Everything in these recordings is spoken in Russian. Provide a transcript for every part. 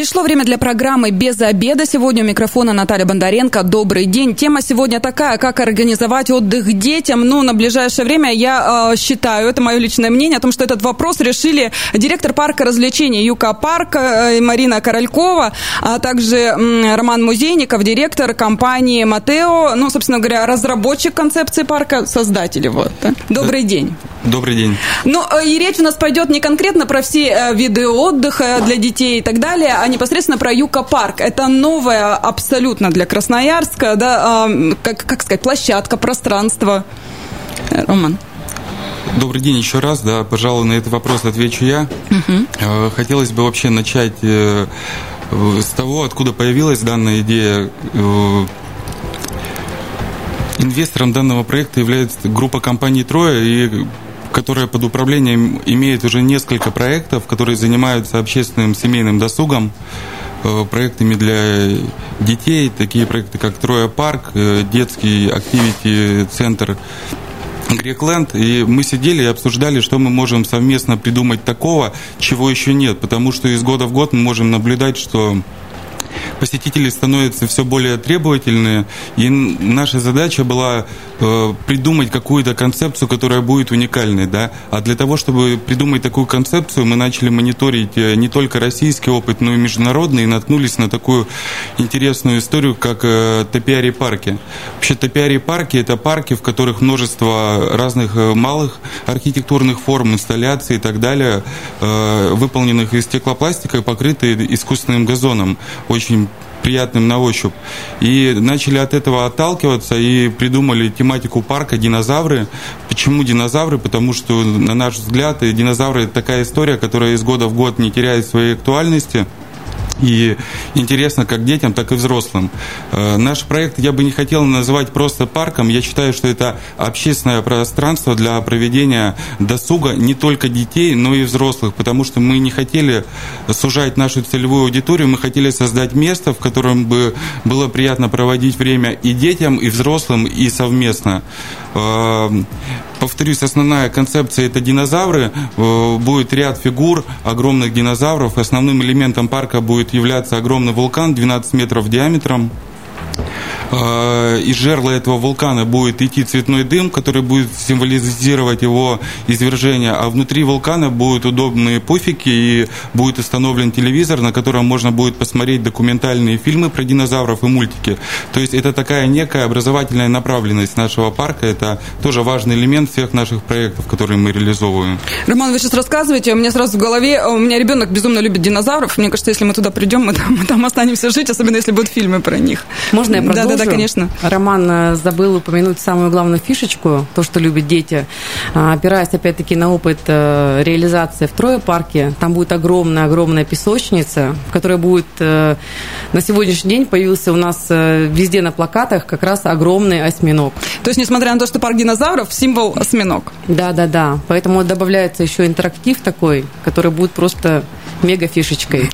Пришло время для программы «Без обеда». Сегодня у микрофона Наталья Бондаренко. Добрый день. Тема сегодня такая, как организовать отдых детям. Ну, на ближайшее время я э, считаю, это мое личное мнение, о том, что этот вопрос решили директор парка развлечений Юка Парк э, Марина Королькова, а также э, Роман Музейников, директор компании Матео, ну, собственно говоря, разработчик концепции парка, создатель его. Да? Добрый день. Добрый день. Ну, э, и речь у нас пойдет не конкретно про все э, виды отдыха для детей и так далее, а непосредственно про Юка Парк. Это новая абсолютно для Красноярска, да, как, как сказать, площадка, пространство. Э, Роман. Добрый день еще раз, да, пожалуй, на этот вопрос отвечу я. Угу. Хотелось бы вообще начать с того, откуда появилась данная идея. Инвестором данного проекта является группа компаний «Трое», и которая под управлением имеет уже несколько проектов, которые занимаются общественным семейным досугом, э, проектами для детей, такие проекты, как Троя Парк, э, детский активити-центр Грекленд, и мы сидели и обсуждали, что мы можем совместно придумать такого, чего еще нет, потому что из года в год мы можем наблюдать, что посетители становятся все более требовательные, и наша задача была э, придумать какую-то концепцию, которая будет уникальной, да, а для того, чтобы придумать такую концепцию, мы начали мониторить э, не только российский опыт, но и международный, и наткнулись на такую интересную историю, как э, топиари-парки. Вообще топиари-парки – это парки, в которых множество разных малых архитектурных форм, инсталляций и так далее, выполненных из стеклопластика и покрыты искусственным газоном. Очень приятным на ощупь. И начали от этого отталкиваться и придумали тематику парка «Динозавры». Почему динозавры? Потому что, на наш взгляд, динозавры – это такая история, которая из года в год не теряет своей актуальности – и интересно как детям, так и взрослым. Э, наш проект я бы не хотел называть просто парком. Я считаю, что это общественное пространство для проведения досуга не только детей, но и взрослых, потому что мы не хотели сужать нашу целевую аудиторию, мы хотели создать место, в котором бы было приятно проводить время и детям, и взрослым, и совместно. Повторюсь, основная концепция это динозавры. Э, будет ряд фигур огромных динозавров. Основным элементом парка будет являться огромный вулкан 12 метров диаметром. Э, из жерла этого вулкана будет идти цветной дым, который будет символизировать его извержение, а внутри вулкана будут удобные пуфики и будет установлен телевизор, на котором можно будет посмотреть документальные фильмы про динозавров и мультики. То есть это такая некая образовательная направленность нашего парка, это тоже важный элемент всех наших проектов, которые мы реализовываем. Роман, вы сейчас рассказываете, у меня сразу в голове, у меня ребенок безумно любит динозавров, мне кажется, если мы туда придем, мы там, мы там останемся жить, особенно если будут фильмы про них. Можно я продолжу? Да, да, да, конечно. Роман э, забыл упомянуть самую главную фишечку, то, что любят дети. А, опираясь, опять-таки, на опыт э, реализации в Трое парке, там будет огромная-огромная песочница, в которой будет э, на сегодняшний день появился у нас везде на плакатах как раз огромный осьминог. То есть, несмотря на то, что парк динозавров, символ осьминог. Да, да, да. Поэтому добавляется еще интерактив такой, который будет просто мега фишечкой.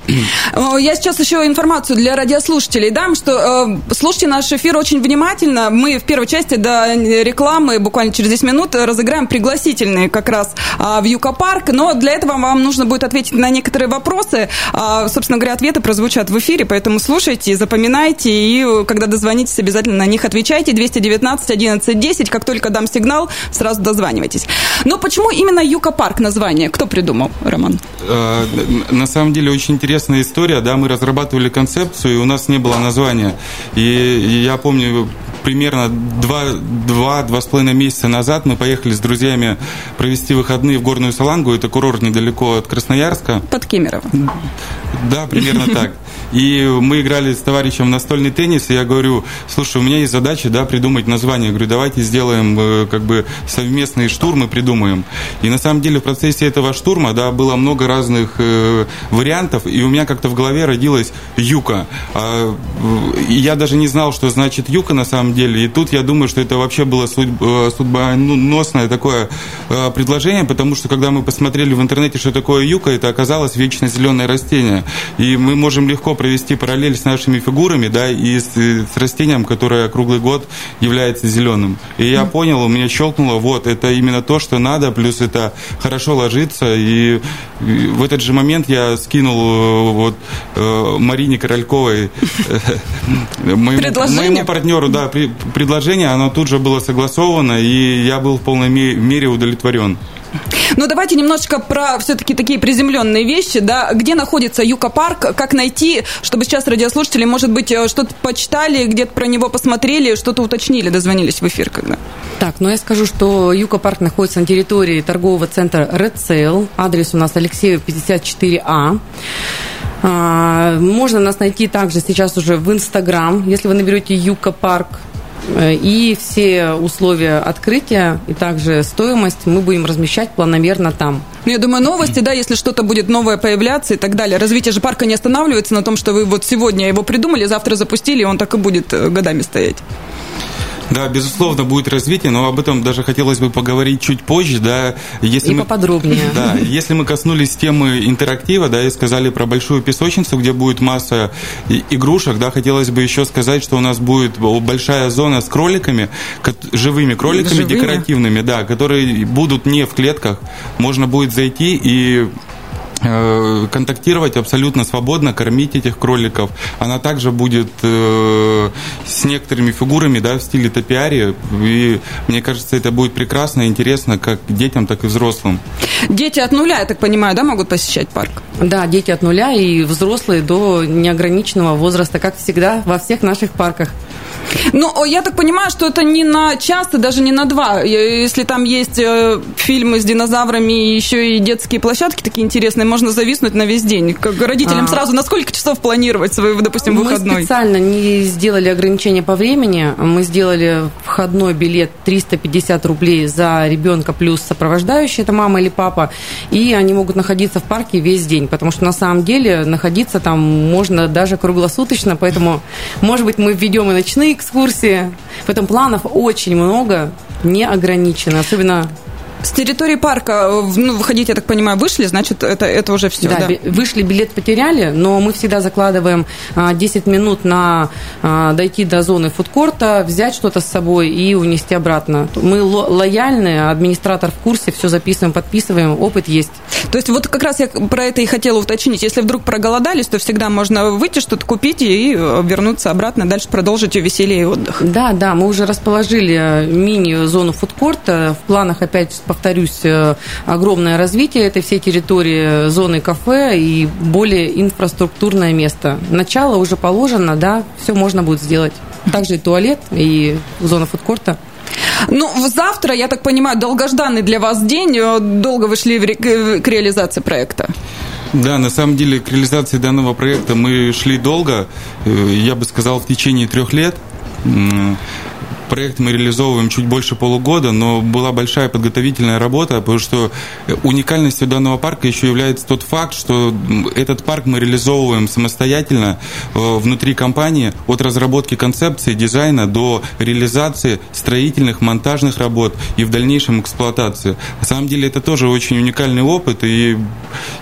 Я сейчас еще информацию для радиослушателей дам, что э, слушайте наш эфир очень внимательно. Мы в первой части до рекламы, буквально через 10 минут, разыграем пригласительные как раз э, в Юка Парк. Но для этого вам нужно будет ответить на некоторые вопросы. Э, собственно говоря, ответы прозвучат в эфире, поэтому слушайте, запоминайте, и когда дозвонитесь, обязательно на них отвечайте. 219 11 10. Как только дам сигнал, сразу дозванивайтесь. Но почему именно Юка Парк название? Кто придумал, Роман? На самом деле очень интересная история, да, мы разрабатывали концепцию, и у нас не было названия. И, и я помню, примерно два, два, два с половиной месяца назад мы поехали с друзьями провести выходные в Горную Салангу, это курорт недалеко от Красноярска. Под Кемеровым. Да, примерно так. И мы играли с товарищем в настольный теннис, и я говорю, слушай, у меня есть задача, да, придумать название. Я говорю, давайте сделаем э, как бы совместные штурмы, придумаем. И на самом деле в процессе этого штурма, да, было много разных э, вариантов, и у меня как-то в голове родилась юка. А, и я даже не знал, что значит юка на самом деле. И тут я думаю, что это вообще было судьба, э, судьбоносное такое предложение, потому что когда мы посмотрели в интернете, что такое юка, это оказалось вечно зеленое растение. И мы можем легко провести параллель с нашими фигурами, да, и с, с растением, которое круглый год является зеленым. И я понял, у меня щелкнуло, вот, это именно то, что надо, плюс это хорошо ложится. И в этот же момент я скинул э, вот э, Марине Корольковой, э, моему партнеру, да, предложение, оно тут же было согласовано, и я был в полной мере удовлетворен. Ну, давайте немножечко про все-таки такие приземленные вещи, да, где находится Юка парк, как найти, чтобы сейчас радиослушатели, может быть, э, что-то почитали, где-то про него посмотрели, что-то уточнили, дозвонились в эфир когда. Так, ну я скажу, что Юка парк находится на территории торгового центра Red Sale, адрес у нас Алексеев 54А. А, можно нас найти также сейчас уже в Инстаграм, если вы наберете Юка парк и все условия открытия и также стоимость мы будем размещать планомерно там. Ну, я думаю, новости, да, если что-то будет новое появляться и так далее. Развитие же парка не останавливается на том, что вы вот сегодня его придумали, завтра запустили, и он так и будет э, годами стоять. Да, безусловно, будет развитие, но об этом даже хотелось бы поговорить чуть позже, да. Если и мы, поподробнее. Да, если мы коснулись темы интерактива, да, и сказали про большую песочницу, где будет масса игрушек, да, хотелось бы еще сказать, что у нас будет большая зона с кроликами, живыми кроликами живыми? декоративными, да, которые будут не в клетках, можно будет зайти и контактировать абсолютно свободно, кормить этих кроликов. Она также будет э, с некоторыми фигурами да, в стиле топиари. И мне кажется, это будет прекрасно и интересно как детям, так и взрослым. Дети от нуля, я так понимаю, да, могут посещать парк? Да, дети от нуля и взрослые до неограниченного возраста, как всегда во всех наших парках. Ну, я так понимаю, что это не на час и даже не на два. Если там есть э, фильмы с динозаврами и еще и детские площадки такие интересные, можно зависнуть на весь день. Как родителям а... сразу на сколько часов планировать свой, допустим, выходной? Мы специально не сделали ограничения по времени. Мы сделали входной билет 350 рублей за ребенка плюс сопровождающий, это мама или папа. И они могут находиться в парке весь день, потому что на самом деле находиться там можно даже круглосуточно, поэтому, может быть, мы введем и ночные экскурсии. Поэтому планов очень много, не ограничено, особенно с территории парка, э, ну, выходить, я так понимаю, вышли, значит, это, это уже все, да, да? вышли, билет потеряли, но мы всегда закладываем 10 а, минут на а, дойти до зоны фудкорта, взять что-то с собой и унести обратно. Мы лояльны, администратор в курсе, все записываем, подписываем, опыт есть. То есть вот как раз я про это и хотела уточнить. Если вдруг проголодались, то всегда можно выйти, что-то купить и э, вернуться обратно, дальше продолжить веселье и отдых. Да, да, мы уже расположили э, мини-зону фудкорта. В планах опять повторюсь, э, огромное развитие этой всей территории, зоны кафе и более инфраструктурное место. Начало уже положено, да, все можно будет сделать. Также и туалет, и зона фудкорта. Ну, завтра, я так понимаю, долгожданный для вас день. Э, долго вы шли к реализации проекта? Да, на самом деле к реализации данного проекта мы шли долго, э, я бы сказал, в течение трех лет. Проект мы реализовываем чуть больше полугода, но была большая подготовительная работа, потому что уникальностью данного парка еще является тот факт, что этот парк мы реализовываем самостоятельно э, внутри компании от разработки концепции, дизайна до реализации строительных, монтажных работ и в дальнейшем эксплуатации. На самом деле это тоже очень уникальный опыт, и,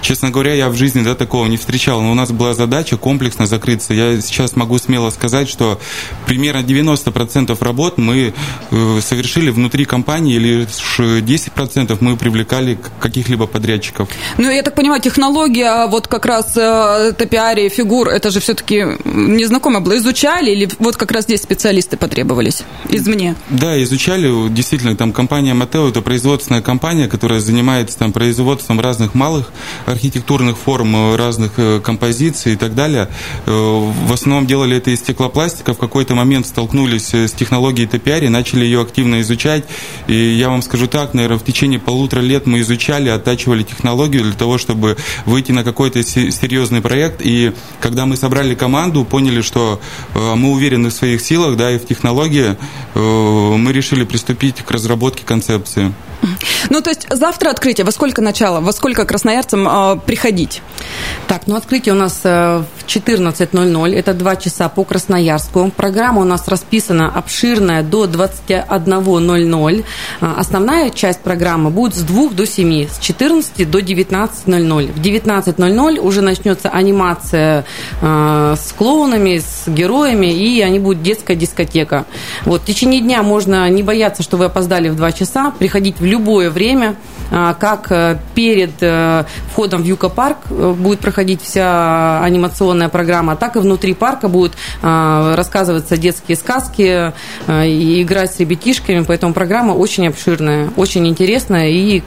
честно говоря, я в жизни да, такого не встречал, но у нас была задача комплексно закрыться. Я сейчас могу смело сказать, что примерно 90% работ мы э, совершили внутри компании, лишь 10% мы привлекали каких-либо подрядчиков. Ну, я так понимаю, технология вот как раз э, топиарии, фигур, это же все-таки незнакомо было. Изучали или вот как раз здесь специалисты потребовались извне? Да, изучали. Действительно, там компания Матео, это производственная компания, которая занимается там производством разных малых архитектурных форм, э, разных композиций и так далее. В основном делали это из стеклопластика. В какой-то момент столкнулись с технологией какие-то пиаре, начали ее активно изучать. И я вам скажу так, наверное, в течение полутора лет мы изучали, оттачивали технологию для того, чтобы выйти на какой-то серьезный проект. И когда мы собрали команду, поняли, что э, мы уверены в своих силах, да, и в технологии, э, мы решили приступить к разработке концепции. Ну, то есть завтра открытие. Во сколько начало? Во сколько красноярцам э, приходить? Так, ну открытие у нас э, в 14.00. Это два часа по Красноярску. Программа у нас расписана обширная до 21.00. Э, основная часть программы будет с 2 до 7, с 14 до 19.00. В 19.00 уже начнется анимация э, с клоунами, с героями, и они будут детская дискотека. Вот, в течение дня можно не бояться, что вы опоздали в 2 часа, приходить в любое время, а, как э, перед э, входом в Юка-парк э, будет проходить вся анимационная программа, так и внутри парка будут а, рассказываться детские сказки и играть с ребятишками, поэтому программа очень обширная, очень интересная и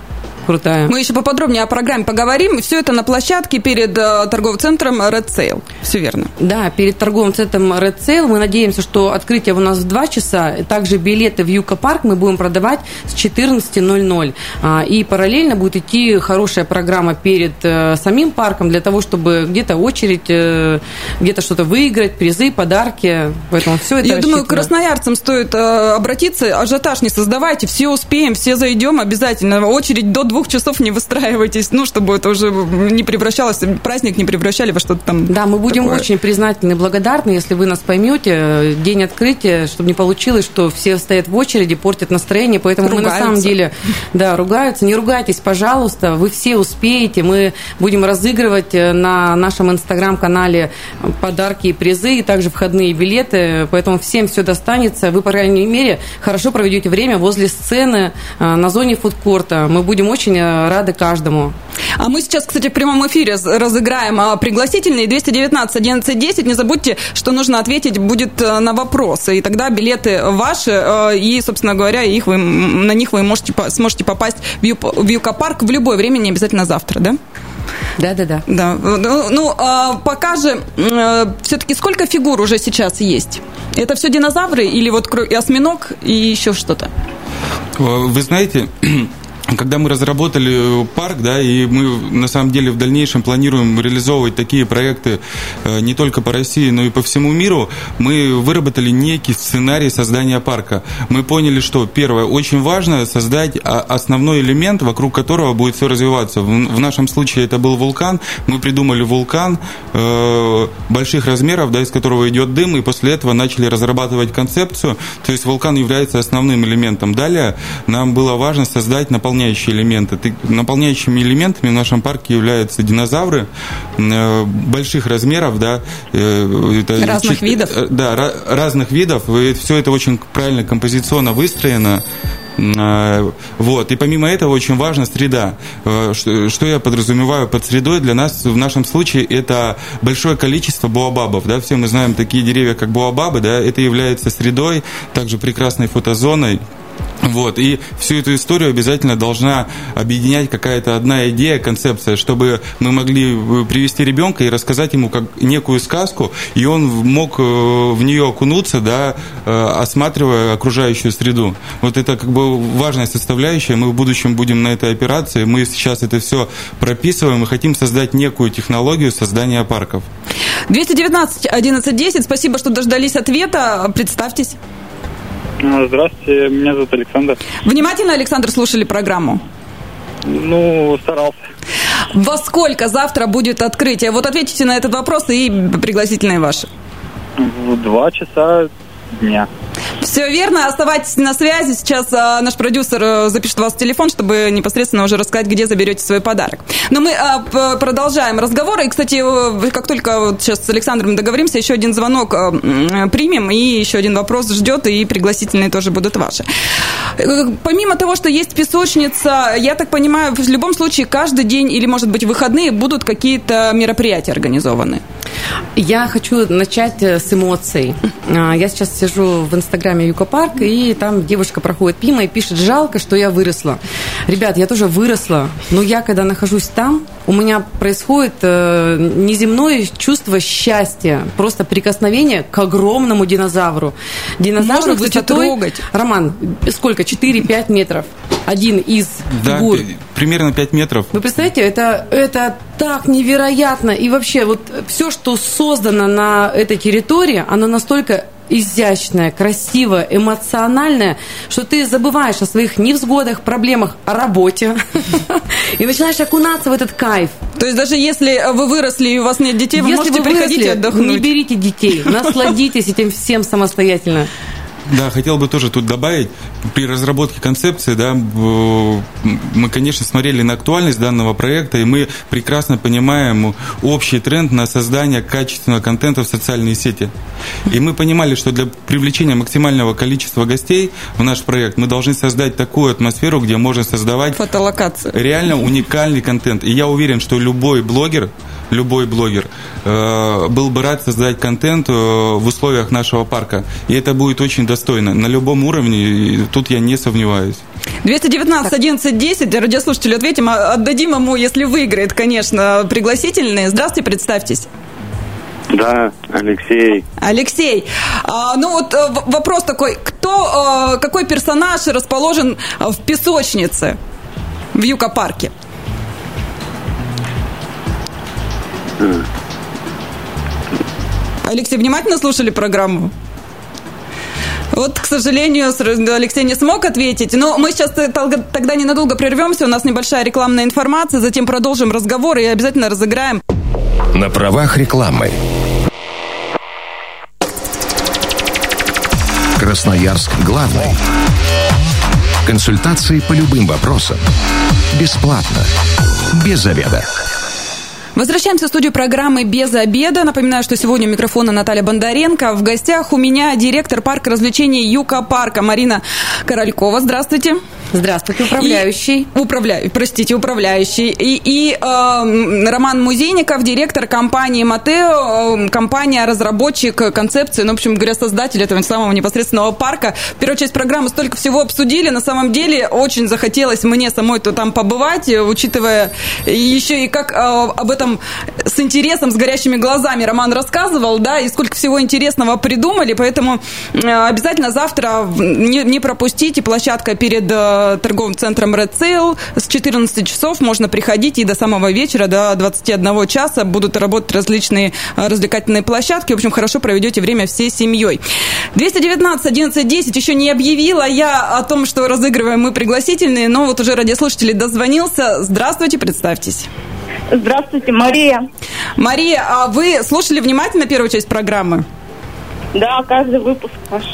крутая. Мы еще поподробнее о программе поговорим. Все это на площадке перед э, торговым центром Red Sale. Все верно. Да, перед торговым центром Red Sale. Мы надеемся, что открытие у нас в 2 часа. Также билеты в Юка Парк мы будем продавать с 14.00. А, и параллельно будет идти хорошая программа перед э, самим парком для того, чтобы где-то очередь, э, где-то что-то выиграть, призы, подарки. Поэтому все это Я думаю, красноярцам стоит обратиться. Ажиотаж не создавайте. Все успеем, все зайдем обязательно. Очередь до двух двух часов не выстраивайтесь, ну, чтобы это уже не превращалось, праздник не превращали во что-то там Да, мы будем такое. очень признательны и благодарны, если вы нас поймете. День открытия, чтобы не получилось, что все стоят в очереди, портят настроение, поэтому ругаются. мы на самом деле, да, ругаются. Не ругайтесь, пожалуйста, вы все успеете. Мы будем разыгрывать э, на нашем инстаграм-канале подарки и призы, и также входные билеты, поэтому всем все достанется. Вы, по крайней мере, хорошо проведете время возле сцены э, на зоне фудкорта. Мы будем очень очень э, рады каждому. А мы сейчас, кстати, в прямом эфире разыграем а, пригласительные 219 11 10. Не забудьте, что нужно ответить будет э, на вопросы. И тогда билеты ваши, э, и, собственно говоря, их вы, на них вы можете, сможете попасть в, Ю, в Юкопарк в любое время, не обязательно завтра, да? Да, да, да. Да. Ну, ну а пока же все-таки сколько фигур уже сейчас есть? Это все динозавры или вот осьминог и еще что-то? Вы знаете, когда мы разработали парк, да, и мы на самом деле в дальнейшем планируем реализовывать такие проекты э, не только по России, но и по всему миру, мы выработали некий сценарий создания парка. Мы поняли, что первое, очень важно создать основной элемент, вокруг которого будет все развиваться. В нашем случае это был вулкан. Мы придумали вулкан э, больших размеров, да, из которого идет дым, и после этого начали разрабатывать концепцию. То есть вулкан является основным элементом. Далее нам было важно создать наполнение наполняющие элементы. Наполняющими элементами в нашем парке являются динозавры э, больших размеров, да. Э, это разных видов. Э, да, разных видов. И все это очень правильно композиционно выстроено. Вот. И помимо этого очень важна среда. Что я подразумеваю под средой? Для нас в нашем случае это большое количество буабабов. Да? Все мы знаем такие деревья, как буабабы. Да? Это является средой, также прекрасной фотозоной. Вот, и всю эту историю обязательно должна объединять какая-то одна идея, концепция, чтобы мы могли э, привести ребенка и рассказать ему как некую сказку, и он мог э, в нее окунуться, да, э, осматривая окружающую среду. Вот это как бы важная составляющая. Мы в будущем будем на этой операции. Мы сейчас это все прописываем и хотим создать некую технологию создания парков. 219 1110. Спасибо, что дождались ответа. Представьтесь. Ну, здравствуйте, меня зовут Александр. Внимательно, Александр, слушали программу? Ну, старался. Во сколько завтра будет открытие? Вот ответите на этот вопрос и пригласительные ваши. В два часа дня. Все верно, оставайтесь на связи. Сейчас а, наш продюсер а, запишет вас в телефон, чтобы непосредственно уже рассказать, где заберете свой подарок. Но мы а, продолжаем разговор. И, кстати, как только вот сейчас с Александром договоримся, еще один звонок а, примем, и еще один вопрос ждет, и пригласительные тоже будут ваши. Помимо того, что есть песочница, я так понимаю, в любом случае каждый день или, может быть, выходные будут какие-то мероприятия организованы. Я хочу начать с эмоций. Я сейчас сижу в инстаграме Юкопарк, и там девушка проходит мимо и пишет, жалко, что я выросла. Ребят, я тоже выросла, но я, когда нахожусь там, у меня происходит э, неземное чувство счастья, просто прикосновение к огромному динозавру. Динозавр Можно, высотой... трогать. Роман, сколько? 4-5 метров. Один из да, фигур. примерно 5 метров. Вы представляете, это, это так невероятно. И вообще, вот все, что создано на этой территории, оно настолько изящная, красивая, эмоциональная, что ты забываешь о своих невзгодах, проблемах, о работе и начинаешь окунаться в этот кайф. То есть даже если вы выросли и у вас нет детей, вы можете приходить и отдохнуть. не берите детей, насладитесь этим всем самостоятельно. Да, хотел бы тоже тут добавить, при разработке концепции, да, мы, конечно, смотрели на актуальность данного проекта, и мы прекрасно понимаем общий тренд на создание качественного контента в социальные сети. И мы понимали, что для привлечения максимального количества гостей в наш проект мы должны создать такую атмосферу, где можно создавать Фотолокация. реально уникальный контент. И я уверен, что любой блогер, любой блогер э, был бы рад создать контент э, в условиях нашего парка. И это будет очень достойно. На любом уровне, тут я не сомневаюсь. 219 11 10, радиослушателю ответим, а отдадим ему, если выиграет, конечно, пригласительные. Здравствуйте, представьтесь. Да, Алексей. Алексей, а, ну вот э, вопрос такой, кто, э, какой персонаж расположен э, в песочнице в Юка-парке? Алексей, внимательно слушали программу? Вот, к сожалению, Алексей не смог ответить. Но мы сейчас тогда ненадолго прервемся. У нас небольшая рекламная информация. Затем продолжим разговор и обязательно разыграем На правах рекламы. Красноярск главный. Консультации по любым вопросам. Бесплатно. Без заведа. Возвращаемся в студию программы «Без обеда». Напоминаю, что сегодня у микрофона Наталья Бондаренко. В гостях у меня директор парка развлечений Юка Парка Марина Королькова. Здравствуйте. Здравствуйте, управляющий. И, управля... Простите, управляющий. И, и э, Роман Музейников, директор компании Матео, э, компания, разработчик концепции, ну, в общем говоря, создатель этого самого непосредственного парка. Первую часть программы столько всего обсудили. На самом деле очень захотелось мне самой то там побывать, э, учитывая еще и как э, об этом с интересом, с горящими глазами Роман рассказывал, да, и сколько всего интересного придумали, поэтому э, обязательно завтра не, не пропустите площадка перед э, торговым центром Red Sale с 14 часов можно приходить и до самого вечера, до 21 часа будут работать различные э, развлекательные площадки. В общем, хорошо проведете время всей семьей. 219 11 10 еще не объявила я о том, что разыгрываем мы пригласительные, но вот уже радиослушатель дозвонился. Здравствуйте, представьтесь. Здравствуйте, Мария. Мария, а вы слушали внимательно первую часть программы? Да, каждый выпуск ваш.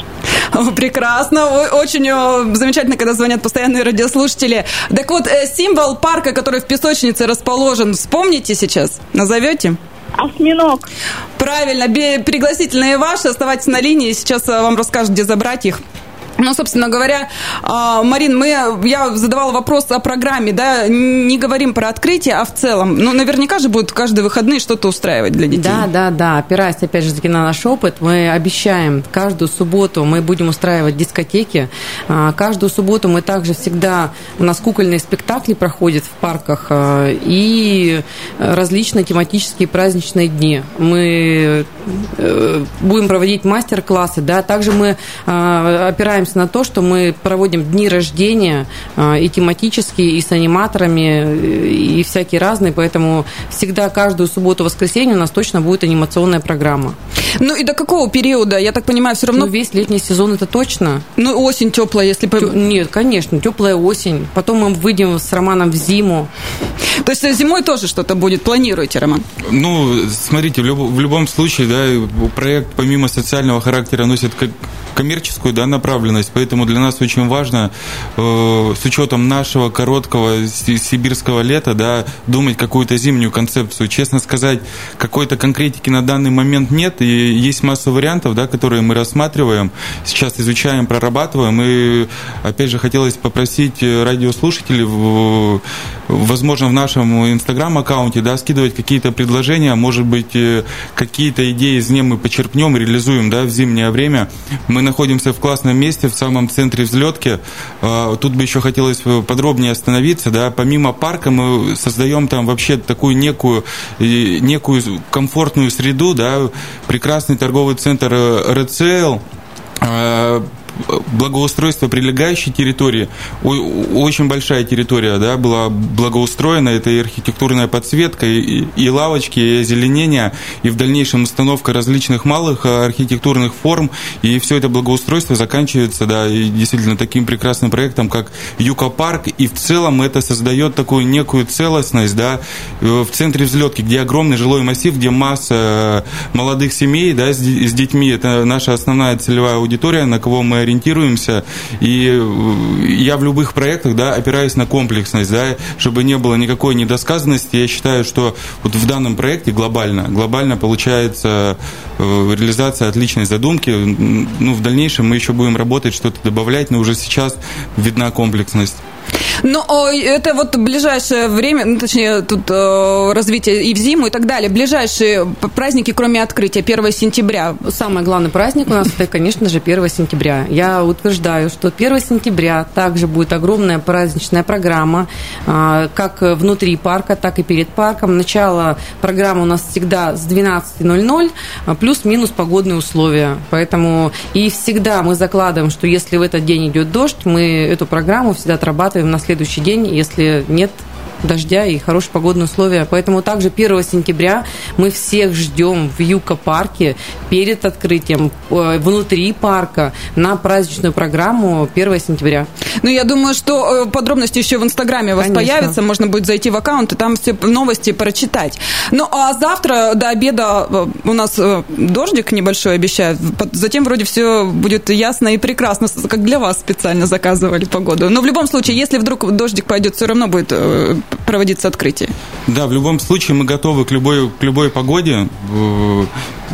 Прекрасно, очень замечательно, когда звонят постоянные радиослушатели. Так вот, э, символ парка, который в песочнице расположен, вспомните сейчас? Назовете? Осьминог. Правильно, пригласительные ваши, оставайтесь на линии, сейчас э, вам расскажут, где забрать их. Ну, собственно говоря, а, Марин, мы, я задавала вопрос о программе, да, не говорим про открытие, а в целом. Ну, наверняка же будут каждые выходные что-то устраивать для детей. Да, да, да. Опираясь, опять же, таки на наш опыт, мы обещаем, каждую субботу мы будем устраивать дискотеки. А, Каждую субботу мы также всегда, у нас кукольные спектакли проходят в парках а, и различные тематические праздничные дни. Мы э, будем проводить мастер-классы, да, также мы а, опираемся на то, что мы проводим дни рождения а, и тематические, и с аниматорами, и всякие разные, поэтому всегда каждую субботу-воскресенье у нас точно будет анимационная программа. Ну, и до какого периода? Я так понимаю, все Ну, равно... весь летний сезон это точно. Ну, осень теплая, если... по- Тё- Нет, конечно, теплая осень. Потом мы выйдем с Романом в зиму. То есть зимой тоже что-то будет, планируете, Роман? Ну, смотрите, в, любо- в любом случае, да, проект помимо социального характера носит ко- коммерческую да, направленность, поэтому для нас очень важно э, с учетом нашего короткого си- сибирского лета, да, думать какую-то зимнюю концепцию. Честно сказать, какой-то конкретики на данный момент нет, и есть масса вариантов, да, которые мы рассматриваем, сейчас изучаем, прорабатываем, и опять же хотелось попросить э, радиослушателей, возможно, в нашем инстаграм-аккаунте, да, скидывать какие-то предложения, может быть, э, какие-то идеи из них мы почерпнем реализуем, да, в зимнее время. Мы находимся в классном месте, в самом центре взлетки. Э, Тут бы еще хотелось подробнее остановиться, да, помимо парка мы создаем там вообще такую некую, некую комфортную среду, да, прекрасный торговый центр Sale, э, благоустройство прилегающей территории. Очень большая территория да, была благоустроена. Это и архитектурная подсветка, и, и лавочки, и озеленение, и в дальнейшем установка различных малых архитектурных форм. И все это благоустройство заканчивается да, и действительно таким прекрасным проектом, как Юка-парк. И в целом это создает такую некую целостность да, в центре взлетки, где огромный жилой массив, где масса молодых семей да, с, с детьми. Это наша основная целевая аудитория, на кого мы ориентируемся. И э, я в любых проектах да, опираюсь на комплексность, да, чтобы не было никакой недосказанности. Я считаю, что вот в данном проекте глобально, глобально получается э, реализация отличной задумки. Ну, в дальнейшем мы еще будем работать, что-то добавлять, но уже сейчас видна комплексность. Ну, это вот ближайшее время, ну, точнее, тут э, развитие и в зиму и так далее. Ближайшие праздники, кроме открытия, 1 сентября. Самый главный праздник у нас, это, конечно же, 1 сентября. Я утверждаю, что 1 сентября также будет огромная праздничная программа, э, как внутри парка, так и перед парком. Начало программы у нас всегда с 12.00, а плюс-минус погодные условия. Поэтому и всегда мы закладываем, что если в этот день идет дождь, мы эту программу всегда отрабатываем на следующий день, если нет дождя и хорошие погодные условия. Поэтому также 1 сентября мы всех ждем в Юка-парке перед открытием, э, внутри парка, на праздничную программу 1 сентября. Ну, я думаю, что э, подробности еще в Инстаграме у вас Конечно. появятся. Можно будет зайти в аккаунт и там все новости прочитать. Ну, а завтра до обеда э, у нас дождик небольшой обещают. Затем вроде все будет ясно и прекрасно, как для вас специально заказывали погоду. Но в любом случае, если вдруг дождик пойдет, все равно будет проводиться открытие. Да, в любом случае мы готовы к любой, к любой погоде, э,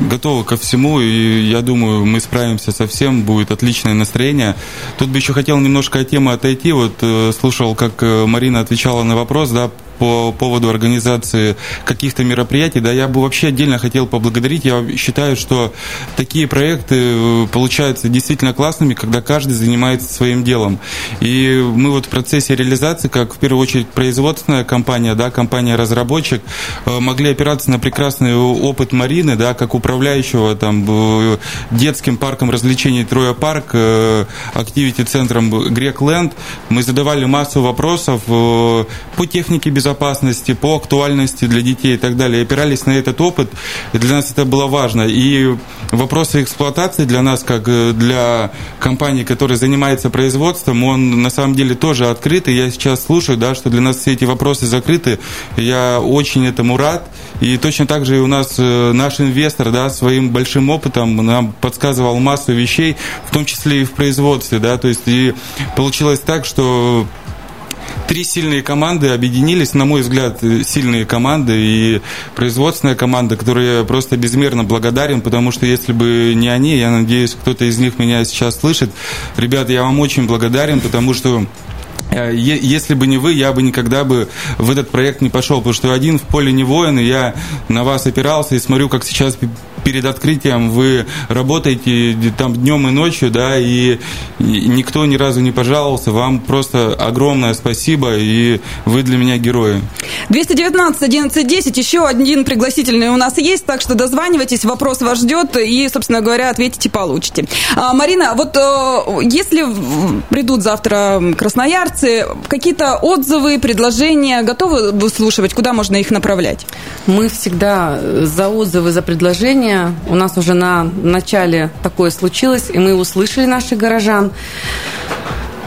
готовы ко всему, и я думаю, мы справимся со всем, будет отличное настроение. Тут бы еще хотел немножко от темы отойти, вот э, слушал, как э, Марина отвечала на вопрос, да, по поводу организации каких-то мероприятий, да, я бы вообще отдельно хотел поблагодарить. Я считаю, что такие проекты э, получаются действительно классными, когда каждый занимается своим делом. И мы вот в процессе реализации, как в первую очередь производственная компания, да, компания-разработчик, э, могли опираться на прекрасный опыт Марины, да, как управляющего там детским парком развлечений Троя Парк, активити-центром Грекленд. Мы задавали массу вопросов по технике безопасности, безопасности, по актуальности для детей и так далее, опирались на этот опыт, и для нас это было важно. И вопросы эксплуатации для нас, как э, для компании, которая занимается производством, он на самом деле тоже открыт, и я сейчас слушаю, да, что для нас все эти вопросы закрыты, я очень этому рад, и точно так же и у нас э, наш инвестор, да, своим большим опытом нам подсказывал массу вещей, в том числе и в производстве, да, то есть и получилось так, что три сильные команды объединились, на мой взгляд, сильные команды и производственная команда, которой я просто безмерно благодарен, потому что если бы не они, я надеюсь, кто-то из них меня сейчас слышит. Ребята, я вам очень благодарен, потому что э, если бы не вы, я бы никогда бы в этот проект не пошел, потому что один в поле не воин, и я на вас опирался и смотрю, как сейчас перед открытием вы работаете там днем и ночью, да, и никто ни разу не пожаловался. Вам просто огромное спасибо, и вы для меня герои. 219 11 10, еще один пригласительный у нас есть, так что дозванивайтесь, вопрос вас ждет, и, собственно говоря, ответите, получите. А, Марина, вот э, если придут завтра красноярцы, какие-то отзывы, предложения готовы выслушивать, куда можно их направлять? Мы всегда за отзывы, за предложения движения. У нас уже на начале такое случилось, и мы услышали наших горожан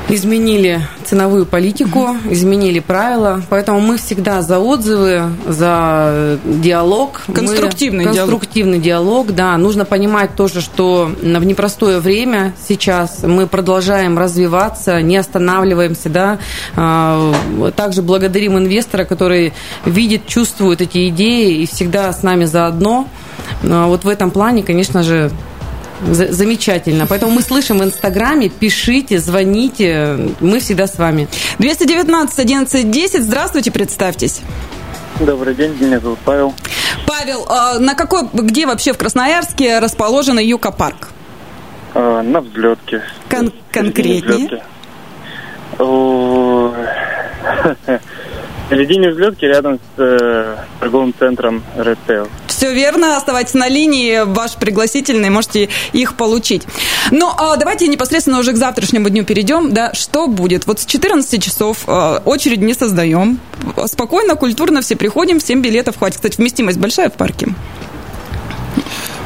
изменили ценовую политику, изменили правила, поэтому мы всегда за отзывы, за диалог. Конструктивный мы, диалог. Конструктивный диалог, да. Нужно понимать тоже, что в непростое время сейчас мы продолжаем развиваться, не останавливаемся, да. А, также благодарим инвестора, который видит, чувствует эти идеи и всегда с нами заодно. А, вот в этом плане, конечно же, Замечательно. Поэтому мы слышим в Инстаграме, пишите, звоните, мы всегда с вами. 219 11 10, здравствуйте, представьтесь. Добрый день, меня зовут Павел. Павел, а на какой, где вообще в Красноярске расположен Юка-парк? А, на взлетке. Кон- конкретнее? Середине взлетки рядом с э, торговым центром Red Tail. Все верно, оставайтесь на линии, ваш пригласительный, можете их получить. Ну, а давайте непосредственно уже к завтрашнему дню перейдем, да, что будет? Вот с 14 часов э, очередь не создаем, спокойно, культурно все приходим, всем билетов хватит. Кстати, вместимость большая в парке?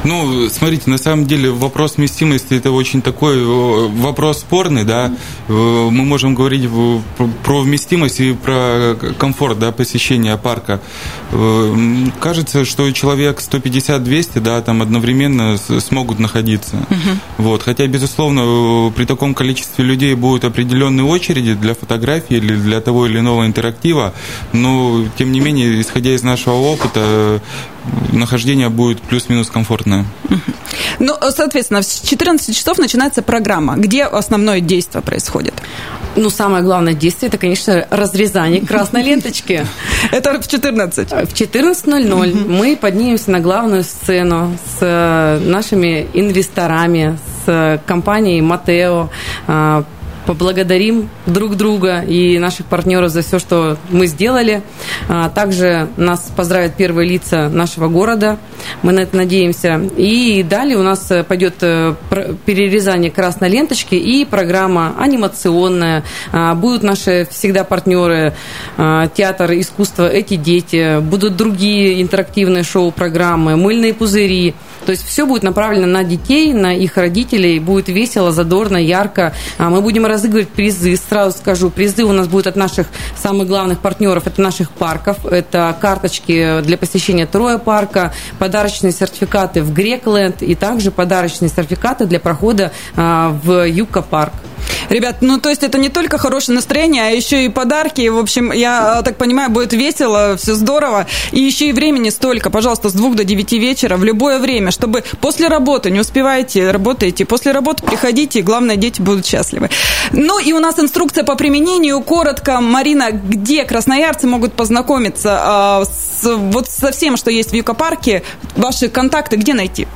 Ну, смотрите, на самом деле вопрос вместимости это очень такой э, вопрос спорный, да. Э, Мы можем говорить про вместимость и про комфорт, да, посещения парка. Э, Кажется, что человек 150-200, да, там одновременно смогут находиться. Вот. Хотя, безусловно, при таком количестве людей будут определенные очереди для фотографий или для того или иного интерактива, но, тем не менее, исходя из нашего опыта, нахождение будет плюс-минус комфортное. Ну, соответственно, с 14 часов начинается программа. Где основное действие происходит? Ну, самое главное действие, это, конечно, разрезание красной ленточки. Это в 14. В 14.00 мы поднимемся на главную сцену с э, нашими инвесторами, с компанией Матео, э, поблагодарим друг друга и наших партнеров за все, что мы сделали. А Также нас поздравят первые лица нашего города. Мы на это надеемся. И далее у нас э, пойдет э, перерезание красной ленточки и программа анимационная. А, Будут наши всегда партнеры а, театр искусства «Эти дети», будут другие интерактивные шоу-программы, мыльные пузыри. То есть все будет направлено на детей, на их родителей. Будет весело, задорно, ярко. А Мы будем разыгрывать призы. Сразу скажу, призы у нас будут от наших самых главных партнеров, это наших парков. Это карточки для посещения Троя парка, подарочные сертификаты в Грекленд и также подарочные сертификаты для прохода а, в Юка парк. Ребят, ну то есть это не только хорошее настроение, а еще и подарки. В общем, я так понимаю, будет весело, все здорово. И еще и времени столько, пожалуйста, с двух до девяти вечера, в любое время, чтобы после работы, не успеваете, работаете, после работы приходите, и главное, дети будут счастливы. Ну и у нас инструкция по применению. Коротко, Марина, где красноярцы могут познакомиться а, с, вот со всем, что есть в Юка Парке? Ваши контакты где найти?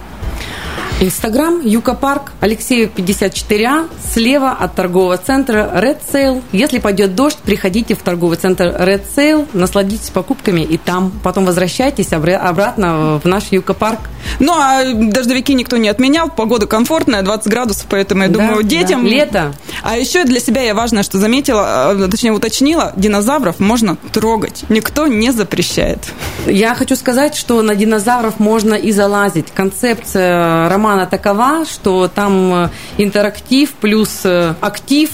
Инстаграм, Юка Парк, Алексеев 54А, слева от торгового центра Red Sale. Если пойдет дождь, приходите в торговый центр Red Sale, насладитесь покупками и там. Потом возвращайтесь обра- обратно в наш Юка Парк. Ну, а дождевики никто не отменял, погода комфортная, 20 градусов, поэтому, я Да, думаю, да. детям... Лето. А еще для себя я важное, что заметила, э, точнее уточнила, динозавров можно трогать, никто не запрещает. Я хочу сказать, что на динозавров можно и залазить. Концепция романа такова, что там э, интерактив плюс э, актив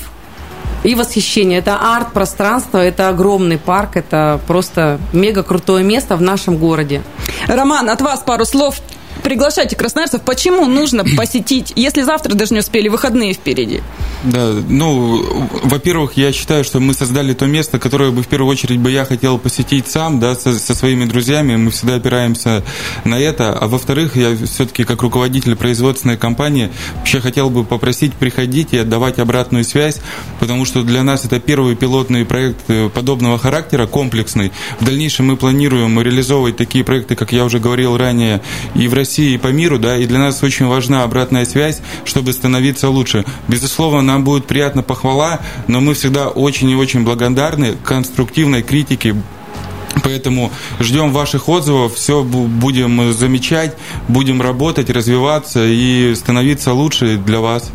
и восхищение. Это арт-пространство, это огромный парк, это просто мега крутое место в нашем городе. Роман, от вас пару слов. Приглашайте красноярцев. Почему нужно посетить, если завтра даже не успели, выходные впереди? Да, ну, во-первых, я считаю, что мы создали то место, которое бы в первую очередь бы я хотел посетить сам, да, со, со своими друзьями, мы всегда опираемся на это, а во-вторых, я все-таки как руководитель производственной компании вообще хотел бы попросить приходить и отдавать обратную связь, потому что для нас это первый пилотный проект э, подобного характера, комплексный. В дальнейшем мы планируем реализовывать такие проекты, как я уже говорил ранее, и в России, и по миру, да, и для нас очень важна обратная связь, чтобы становиться лучше. Безусловно, нам будет приятна похвала, но мы всегда очень и очень благодарны конструктивной критике, Поэтому ждем ваших отзывов, все будем замечать, будем работать, развиваться и становиться лучше для вас.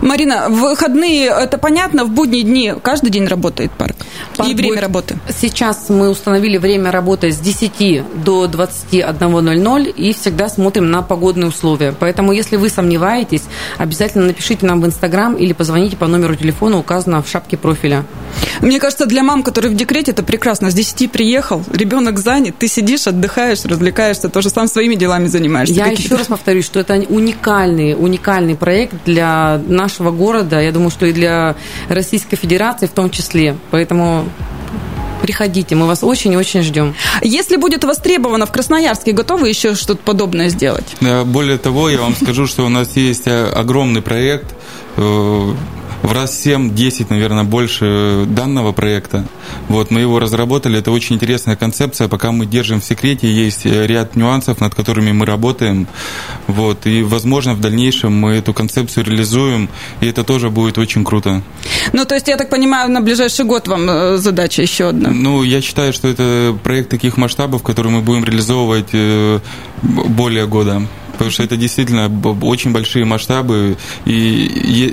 Марина, в выходные, это понятно, в будние дни каждый день работает парк? Парк и время будет- работы? Сейчас мы установили время работы с 10 до 21.00 и всегда смотрим на погодные условия. Поэтому, если вы сомневаетесь, обязательно напишите нам в Инстаграм или позвоните по номеру телефона, указанного в шапке профиля. Мне кажется, для мам, которые в декрете, это прекрасно. С 10 приехал, ребенок занят, ты сидишь, отдыхаешь, развлекаешься, тоже сам своими делами занимаешься. Я еще раз повторюсь, что это уникальный, уникальный проект для нашего города, я думаю, что и для Российской Федерации в том числе. Поэтому приходите, мы вас очень и очень ждем. Если будет востребовано в Красноярске, готовы еще что-то подобное сделать? Э, Более того, я вам скажу, что у нас есть э, огромный проект, э, в раз 7-10, наверное, больше данного проекта. Вот, мы его разработали, это очень интересная концепция, пока мы держим в секрете, есть э, ряд нюансов, над которыми мы работаем. Вот, и, возможно, в дальнейшем мы эту концепцию реализуем, и это тоже будет очень круто. Ну, то есть, я так понимаю, на ближайший год вам э, задача еще одна? Ну, я считаю, что это проект таких масштабов, который мы будем реализовывать э, более года потому что это действительно очень большие масштабы, и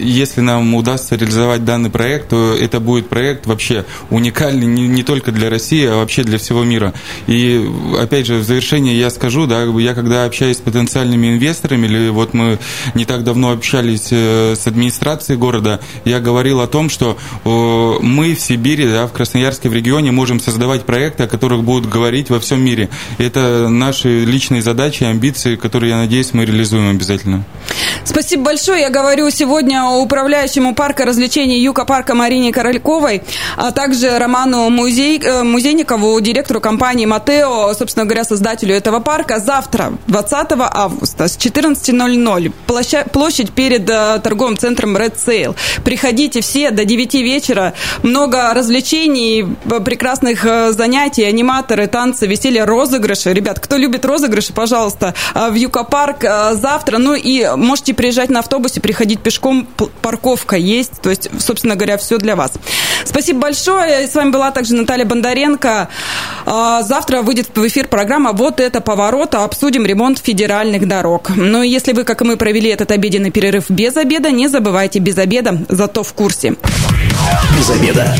если нам удастся реализовать данный проект, то это будет проект вообще уникальный не, не только для России, а вообще для всего мира. И опять же, в завершение я скажу, да, я когда общаюсь с потенциальными инвесторами, или вот мы не так давно общались э, с администрацией города, я говорил о том, что мы в Сибири, да, в Красноярске, в регионе можем создавать проекты, о которых будут говорить во всем мире. Это наши личные задачи, амбиции, которые, я надеюсь, надеюсь, мы реализуем обязательно. Спасибо большое. Я говорю сегодня управляющему парка развлечений Юка парка Марине Корольковой, а также Роману Музей, э, Музейникову, директору компании Матео, собственно говоря, создателю этого парка. Завтра, 20 августа, с 14.00, площадь перед э, торговым центром Red Sail. Приходите все до 9 вечера. Много развлечений, э, прекрасных занятий, аниматоры, танцы, веселье, розыгрыши. Ребят, кто любит розыгрыши, пожалуйста, в Юка парк э, завтра. Ну и можете приезжать на автобусе, приходить пешком. Парковка есть. То есть, собственно говоря, все для вас. Спасибо большое. С вами была также Наталья Бондаренко. Э, завтра выйдет в эфир программа «Вот это поворот». Обсудим ремонт федеральных дорог. Ну и если вы, как и мы, провели этот обеденный перерыв без обеда, не забывайте без обеда, зато в курсе. Без обеда.